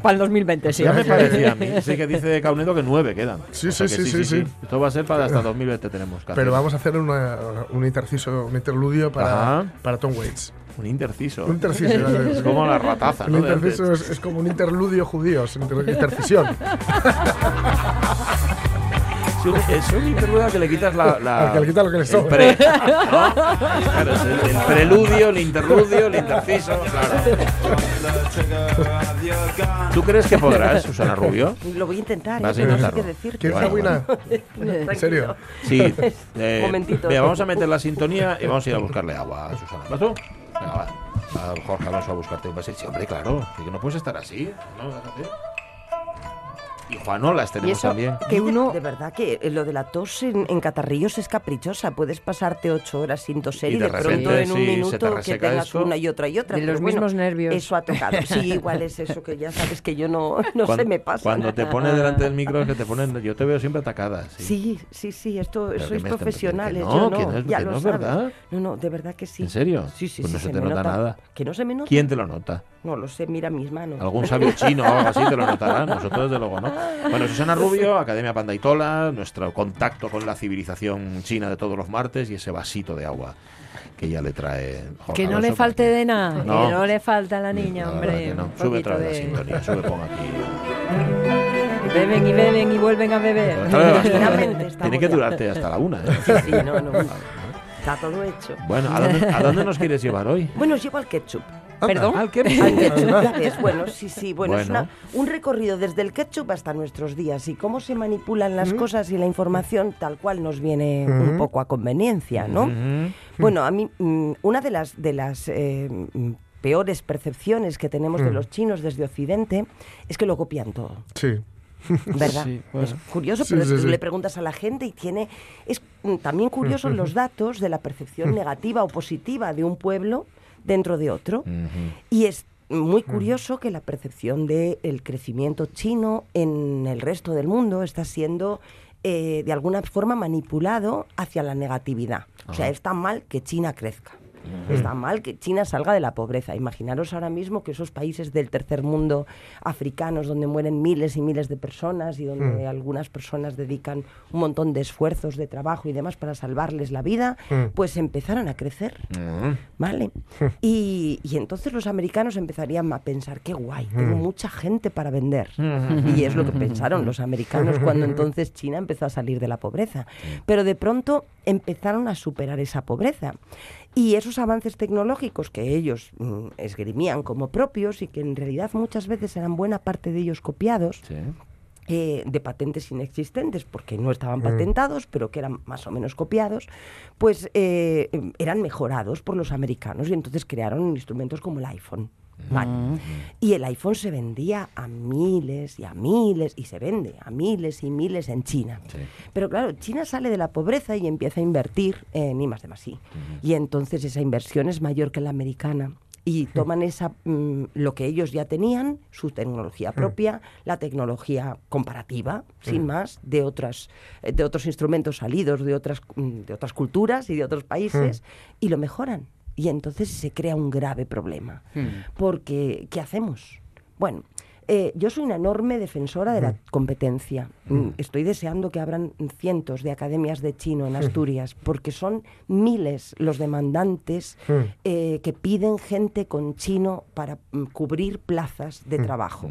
para el 2020, sí. ya me parecía a mí. Sí que dice Caunedo que nueve quedan. Sí, O sea sí, que sí, sí, sí. Esto va a ser para hasta 2020 tenemos. canciones. Pero vamos a hacer una- un interciso, un interludio para, Ajá. para Tom Waits. Un interciso. Un interciso. [LAUGHS] Es como la rataza, Un ¿no? Interciso es, es como un interludio judío, es inter- intercisión. [LAUGHS] Es un, es un interludio al que le quitas la. la- Al que le quitas lo que le el sobra. pre, ¿no? Claro, es el, el preludio, el interludio, el interciso. Claro. ¿Tú crees que podrás, Susana Rubio? Lo voy a intentar, Vas a ¿eh? no sé qué decirte. ¿Quieres Bueno. ¿En serio? Sí. [LAUGHS] Eh, Momentito. mira, vamos a meter la sintonía y vamos a ir a buscarle agua a Susana. ¿Vas tú? Venga, va. Va Jorge Alonso a buscarte un vasito. Sí, hombre, claro. Que no puedes estar así. No, déjate. Y Juanolas Y tenemos eso, también. que uno, de verdad que eh, lo de la tos en, en catarrillos es caprichosa. Puedes pasarte ocho horas sin toser Y y, de de, repente, pronto en un sí, se te minuto que reseca tengas eso. una y otra y otra. De los bueno, mismos nervios. Eso ha tocado. Sí, [LAUGHS] igual es eso que ya sabes que yo no, no Cuando- se me pasa. Cuando te pones delante del micro es que te ponen. Yo te veo siempre atacada. Sí. Sí, sí, sí, esto Pero que sois profesionales. que yo no, no, que no es- ya que lo no es sabes. verdad. No, no, de verdad que sí. ¿En serio? Sí, sí, Pues sí. no se te me nota nada. Que no se me nota. ¿Quién te lo nota? No lo sé, mira mis manos. Algún sabio chino o algo así te lo notará, nosotros desde luego no. Bueno, Susana Rubio, Academia Pandaitola, nuestro contacto con la civilización china de todos los martes y ese vasito de agua que ella le trae. Jorge Que no Alonso le falte de nada, No. que no le falta a la niña, hombre. que no. un Sube otra vez la sintonía, sube, pon aquí. Beben y beben y vuelven a beber. Tiene que ya. durarte hasta la una. ¿eh? Sí, sí, no, no. Está todo hecho. Bueno, ¿a dónde, a dónde nos quieres llevar hoy? [LAUGHS] Bueno, os llevo al ketchup. Perdón. Al que Al ketchup, ya ves. Bueno, sí, sí. Bueno, es una- un recorrido desde el ketchup hasta nuestros días y cómo se manipulan las cosas y la información tal cual nos viene un poco a conveniencia, ¿no? Ujú. Bueno, a mí mm, una de las de las eh, mm, peores percepciones que tenemos de los chinos desde Occidente es que lo copian todo. Sí. [LAUGHS] ¿Verdad? Sí, bueno. Es curioso, Sí, pero sí, tú le preguntas a la gente y tiene... Es también curioso [LAUGHS] los datos de la percepción [LAUGHS] negativa o positiva de un pueblo dentro de otro. Y es muy curioso que la percepción del crecimiento chino en el resto del mundo está siendo eh, de alguna forma manipulado hacia la negatividad. O sea, está mal que China crezca. Está mal que China salga de la pobreza. Imaginaros ahora mismo que esos países del tercer mundo africanos, donde mueren miles y miles de personas y donde algunas personas dedican un montón de esfuerzos, de trabajo y demás para salvarles la vida, pues empezaron a crecer. ¿Vale? Y, y entonces los americanos empezarían a pensar, qué guay, tengo mucha gente para vender. Y es lo que pensaron los americanos cuando [LAUGHS] entonces China empezó a salir de la pobreza. Pero de pronto empezaron a superar esa pobreza. Y esos avances tecnológicos que ellos mm, esgrimían como propios y que en realidad muchas veces eran buena parte de ellos copiados, Sí. eh, de patentes inexistentes, porque no estaban patentados, pero que eran más o menos copiados, pues eh, em, eran mejorados por los americanos y entonces crearon instrumentos como el iPhone. Vale. Y el iPhone se vendía a miles y a miles, y se vende a miles y miles en China. Sí. Pero claro, China sale de la pobreza y empieza a invertir en I más de más I. Y entonces esa inversión es mayor que la americana. Y toman esa, mm, lo que ellos ya tenían, su tecnología propia, la tecnología comparativa, sin más, de, otras, de otros instrumentos salidos de otras, mm, de otras culturas y de otros países, y lo mejoran. Y entonces se crea un grave problema. Porque, ¿qué hacemos? Bueno, eh, yo soy una enorme defensora de la competencia. Mm, Estoy deseando que abran cientos de academias de chino en Asturias, porque son miles los demandantes eh, que piden gente con chino para mm, cubrir plazas de trabajo.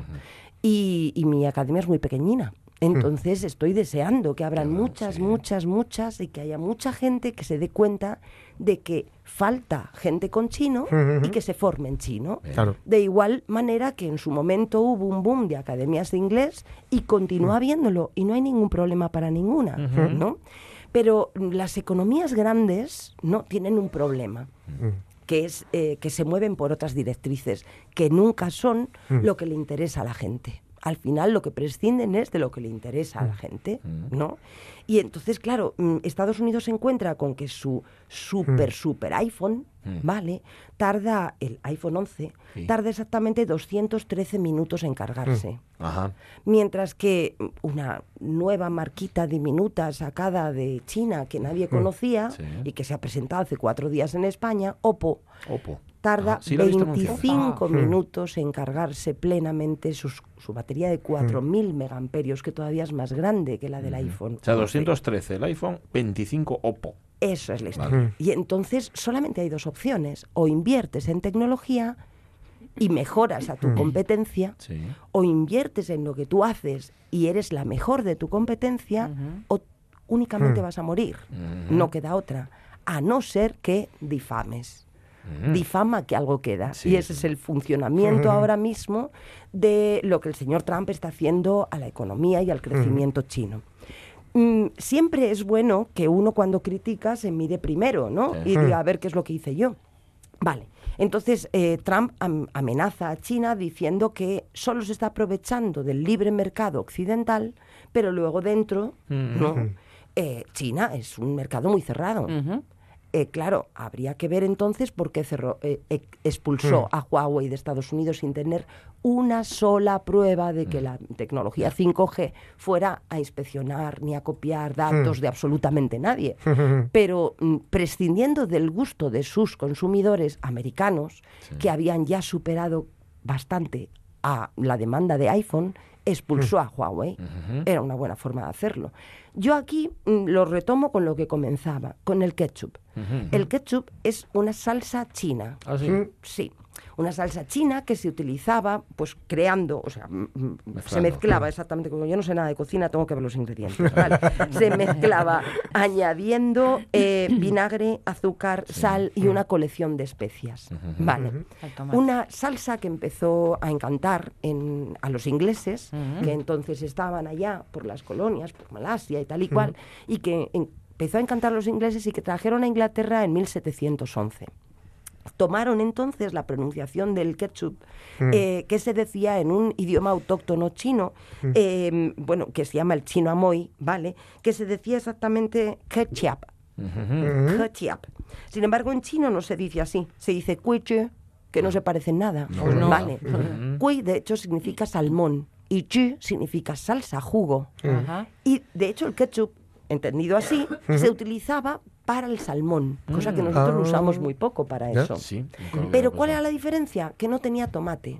Y, y mi academia es muy pequeñina. Entonces estoy deseando que abran muchas, muchas, muchas y que haya mucha gente que se dé cuenta de que falta gente con chino y que se forme en chino. Claro. De igual manera que en su momento hubo un boom de academias de inglés y continúa habiéndolo y no hay ningún problema para ninguna, ¿no? Pero mm, las economías grandes no tienen un problema que es eh, que se mueven por otras directrices que nunca son lo que le interesa a la gente. Al final lo que prescinden es de lo que le interesa a la gente, ¿no? Y entonces, claro, mm, Estados Unidos se encuentra con que su super, super iPhone, ¿vale? Tarda, el iPhone 11, Sí. tarda exactamente 213 minutos en cargarse. Ajá. Mientras que una nueva marquita diminuta sacada de China que nadie conocía Sí. y que se ha presentado hace cuatro días en España, Oppo, Oppo. Tarda sí anunciada. 25 Ah. minutos en cargarse plenamente sus- su batería de 4.000 megamperios, que todavía es más grande que la del iPhone. O sea, 11. 213 el iPhone, 25 Oppo. Eso es la historia. Y entonces solamente hay dos opciones. O inviertes en tecnología y mejoras a tu competencia, Sí. o inviertes en lo que tú haces y eres la mejor de tu competencia, o únicamente vas a morir. No queda otra. A no ser que difames. Difama que algo queda. Sí, y ese es el funcionamiento [LAUGHS] ahora mismo de lo que el señor Trump está haciendo a la economía y al crecimiento chino. Mm, siempre es bueno que uno cuando critica se mire primero, ¿no? Sí. Y diga, a ver qué es lo que hice yo. Vale. Entonces, eh, Trump am- amenaza a China diciendo que solo se está aprovechando del libre mercado occidental, pero luego dentro, ¿no? Eh, China es un mercado muy cerrado. Eh, claro, habría que ver entonces por qué cerró, eh, eh, expulsó a Huawei de Estados Unidos sin tener una sola prueba de que la tecnología 5G fuera a inspeccionar ni a copiar datos de absolutamente nadie. [LAUGHS] Pero mm, prescindiendo del gusto de sus consumidores americanos, que habían ya superado bastante a la demanda de iPhone, expulsó a Huawei. Era una buena forma de hacerlo. Yo aquí mm, lo retomo con lo que comenzaba, con el ketchup. El ketchup es una salsa china. Ah, sí. Sí, una salsa china que se utilizaba, pues creando, o sea, mm, mm, se mezclaba exactamente, como yo no sé nada de cocina, tengo que ver los ingredientes. [LAUGHS] ¿vale? Se mezclaba añadiendo eh, vinagre, azúcar, sal y una colección de especias. Vale. Una salsa que empezó a encantar en- a los ingleses, que entonces estaban allá por las colonias, por Malasia y tal y cual, y que empezó a encantar a los ingleses y que trajeron a Inglaterra en 1711 tomaron entonces la pronunciación del ketchup, eh, que se decía en un idioma autóctono chino, eh, bueno, que se llama el chino amoy, ¿vale? Que se decía exactamente ketchup. Ketchup. Sin embargo, en chino no se dice así, se dice cuiche, que no se parece en nada. Pues no. Vale. Cui, de hecho, significa salmón y chu significa salsa, jugo. Ajá. Y de hecho el ketchup, entendido así, se utilizaba para el salmón, cosa que nosotros lo Ah. usamos muy poco para Ya. eso. Sí. Pero ¿cuál era la diferencia? Que no tenía tomate.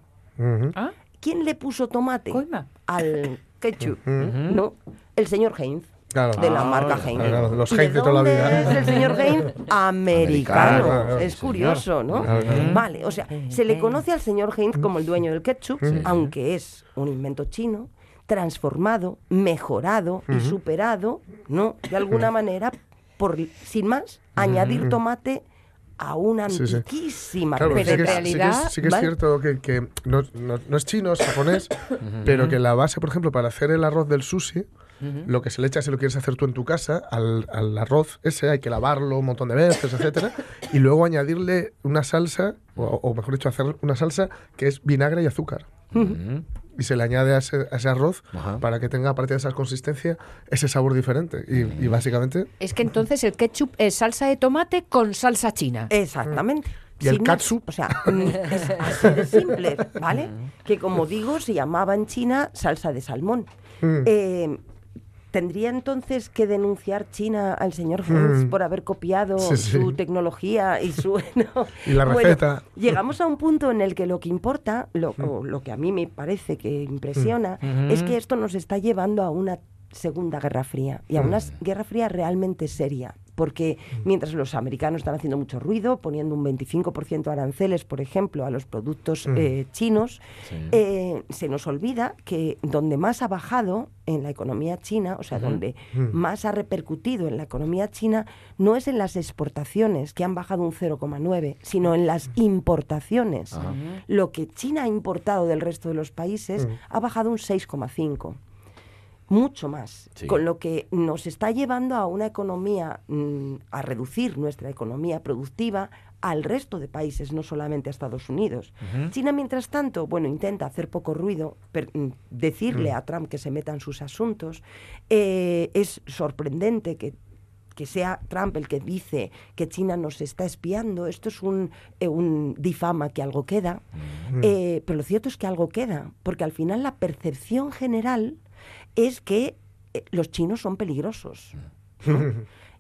¿Ah? ¿Quién le puso tomate Coima. al ketchup? ¿No? El señor Heinz. Claro. De la Ah, marca claro, Heinz. claro, los ¿Y Heinz de toda la vida. Es el señor Heinz [LAUGHS] americano. Americano, es curioso, ¿no? Claro, claro. Vale, o sea, se le conoce al señor Heinz como el dueño del ketchup, aunque es un invento chino, transformado, mejorado y superado, ¿no? De alguna manera, por sin más, añadir tomate a una Sí, sí. antiquísima Claro, Pero sí en que, es- receta. sí que es, realidad, sí que es ¿vale? cierto que, que no, no- no es chino, es japonés, pero que la base, por ejemplo, para hacer el arroz del sushi, lo que se le echa si lo quieres hacer tú en tu casa, al, al arroz ese hay que lavarlo un montón de veces, etcétera, y luego añadirle una salsa, o, o mejor dicho, hacer una salsa que es vinagre y azúcar. Y se le añade a ese, a ese arroz Ajá. para que tenga, aparte de esa consistencia, ese sabor diferente. Y, y básicamente, Es que entonces el ketchup es salsa de tomate con salsa china. Exactamente. ¿Y el Sin catsup? O sea, mm, es así de simple, ¿vale? Que como digo, se llamaba en China salsa de salmón. Mm. Eh, ¿Tendría entonces que denunciar China al señor Heinz Mm. por haber copiado Sí, sí. su tecnología y su... [LAUGHS] no? Y la Bueno, receta. llegamos a un punto en el que lo que importa, lo, o lo que a mí me parece que impresiona, es que esto nos está llevando a una Segunda Guerra Fría y a una s- Guerra Fría realmente seria. Porque mientras los americanos están haciendo mucho ruido, poniendo un 25% de aranceles, por ejemplo, a los productos eh, chinos, Sí. eh, se nos olvida que donde más ha bajado en la economía china, o sea, donde más ha repercutido en la economía china, no es en las exportaciones, que han bajado un 0,9, sino en las importaciones. Lo que China ha importado del resto de los países ha bajado un 6,5 mucho más, Sí. con lo que nos está llevando a una economía, mm, a reducir nuestra economía productiva al resto de países, no solamente a Estados Unidos. China, mientras tanto, bueno, intenta hacer poco ruido, per- mm, decirle a Trump que se meta en sus asuntos. Eh, es sorprendente que que sea Trump el que dice que China nos está espiando, esto es un, eh, un difama que algo queda, Eh, pero lo cierto es que algo queda, porque al final la percepción general es que eh, los chinos son peligrosos. ¿no?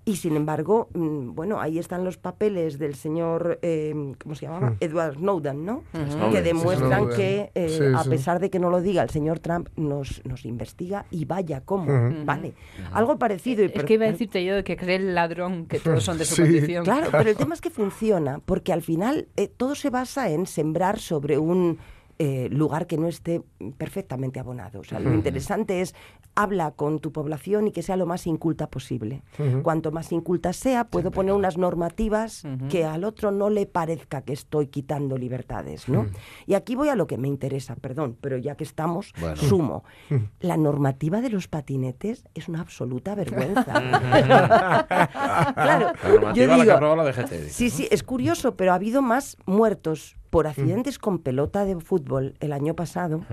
Y sin embargo, mm, bueno, ahí están los papeles del señor, eh, ¿cómo se llamaba? Edward Snowden, ¿no? Que demuestran que, eh, Sí, a sí. pesar de que no lo diga el señor Trump, nos, nos investiga y vaya cómo. Vale. Algo parecido. y Es per- que iba a decirte yo de que cree el ladrón que todos son de su [LAUGHS] Sí. condición. Claro, pero el tema es que funciona, porque al final eh, todo se basa en sembrar sobre un eh, lugar que no esté perfectamente abonado. O sea, lo interesante es habla con tu población y que sea lo más inculta posible. Cuanto más inculta sea, puedo poner unas normativas que al otro no le parezca que estoy quitando libertades, ¿no? Y aquí voy a lo que me interesa, perdón, pero ya que estamos, Bueno. sumo. La normativa de los patinetes es una absoluta vergüenza. [LAUGHS] claro, La normativa yo la que digo, la DGT. dice, Sí, sí, es curioso, pero ha habido más muertos por accidentes con pelota de fútbol el año pasado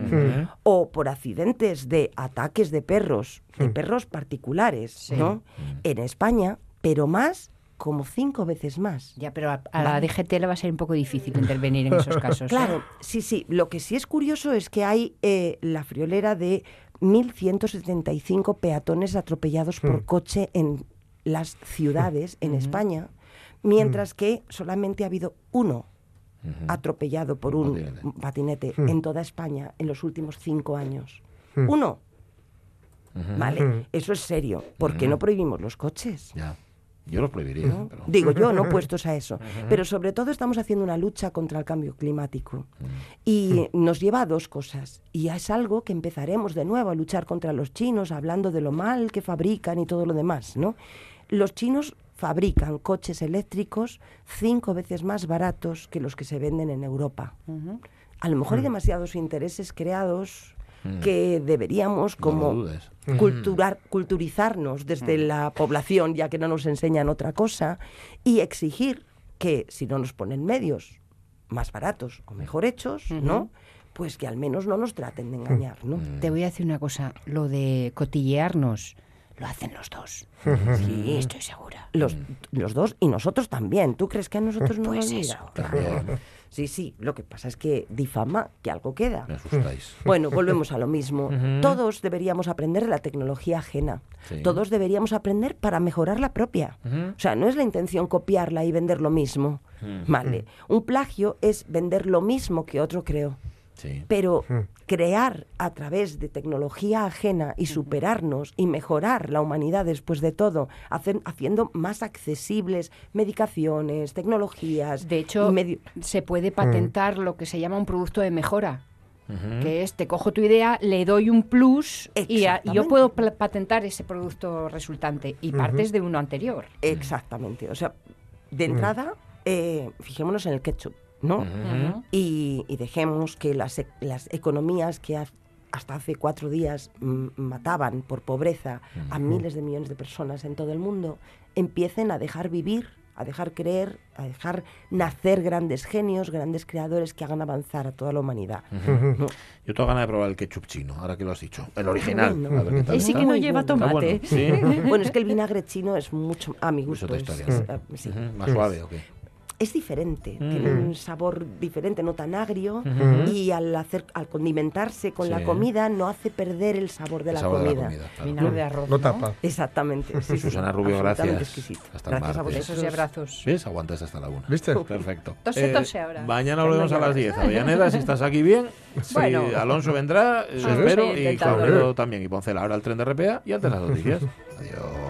o por accidentes de ataques de perros, de perros particulares, ¿no? En España, pero más, como cinco veces más. Ya, pero a, a la DGT le va a ser un poco difícil intervenir en esos [LAUGHS] casos. ¿eh? Claro, sí, sí. Lo que sí es curioso es que hay eh, la friolera de 1.175 peatones atropellados por coche en las ciudades en España, mientras que solamente ha habido uno atropellado por Un un patinete. patinete en toda España en los últimos cinco años. Uno. Vale, eso es serio. ¿Por qué no prohibimos los coches? Ya. Yo los prohibiría. ¿no? pero- Digo yo, no [LAUGHS] puestos a eso. Pero sobre todo estamos haciendo una lucha contra el cambio climático. Y nos lleva a dos cosas. Y es algo que empezaremos de nuevo a luchar contra los chinos, hablando de lo mal que fabrican y todo lo demás, ¿no? Los chinos fabrican coches eléctricos cinco veces más baratos que los que se venden en Europa. A lo mejor hay demasiados intereses creados que deberíamos No como dudes. culturar, culturizarnos desde la población, ya que no nos enseñan otra cosa, y exigir que si no nos ponen medios más baratos o mejor hechos, ¿no? Pues que al menos no nos traten de engañar, ¿no? Te voy a decir una cosa, lo de cotillearnos lo hacen los dos. [LAUGHS] Sí, Estoy segura. los, los dos y nosotros también. ¿Tú crees que a nosotros no Pues nos eso. Claro. Sí, sí, lo que pasa es que difama que algo queda. Me asustáis. [LAUGHS] Bueno, volvemos a lo mismo. [LAUGHS] Todos deberíamos aprender de la tecnología ajena. Sí. Todos deberíamos aprender para mejorar la propia. O sea, no es la intención copiarla y vender lo mismo. Vale. Un plagio es vender lo mismo que otro creó. Sí. Pero crear a través de tecnología ajena y superarnos y mejorar la humanidad después de todo, hacer- haciendo más accesibles medicaciones, tecnologías. De hecho, se puede patentar lo que se llama un producto de mejora. Que es, te cojo tu idea, le doy un plus y, a- y yo puedo patentar ese producto resultante y partes de uno anterior. Exactamente. O sea, de entrada, eh, fijémonos en el ketchup, ¿no? Y, y dejemos que las, e- las economías que ha- hasta hace cuatro días mm, mataban por pobreza a miles de millones de personas en todo el mundo, empiecen a dejar vivir, a dejar creer, a dejar nacer grandes genios, grandes creadores que hagan avanzar a toda la humanidad. ¿no? Yo tengo ganas de probar el ketchup chino, ahora que lo has dicho. El original. bueno. A ver qué tal Ese está. que no lleva tomate. bueno, Sí. bueno, es que el vinagre chino es mucho, a mi gusto, es, sí. Ujú, Más suave, ¿o qué? Es diferente, Mm. tiene un sabor diferente, no tan agrio y al hacer al condimentarse con la comida no hace perder el sabor de, El la, sabor comida. de la comida. claro. Vinagre de arroz. No tapa. Exactamente. [LAUGHS] sí, sí, Susana Rubio, gracias. exquisito. Hasta el gracias a vosotros. Y abrazos. ¿Ves? Aguantas hasta la una. ¿Viste? [LAUGHS] Perfecto. Tose, tose ahora. Mañana Que volvemos a las llores. 10. Avellaneda, si estás aquí bien. [LAUGHS] Sí, Bueno. Alonso vendrá, eh, espero, y. Claudio también. Y Poncela ahora el tren de RPA y antes las noticias. Adiós.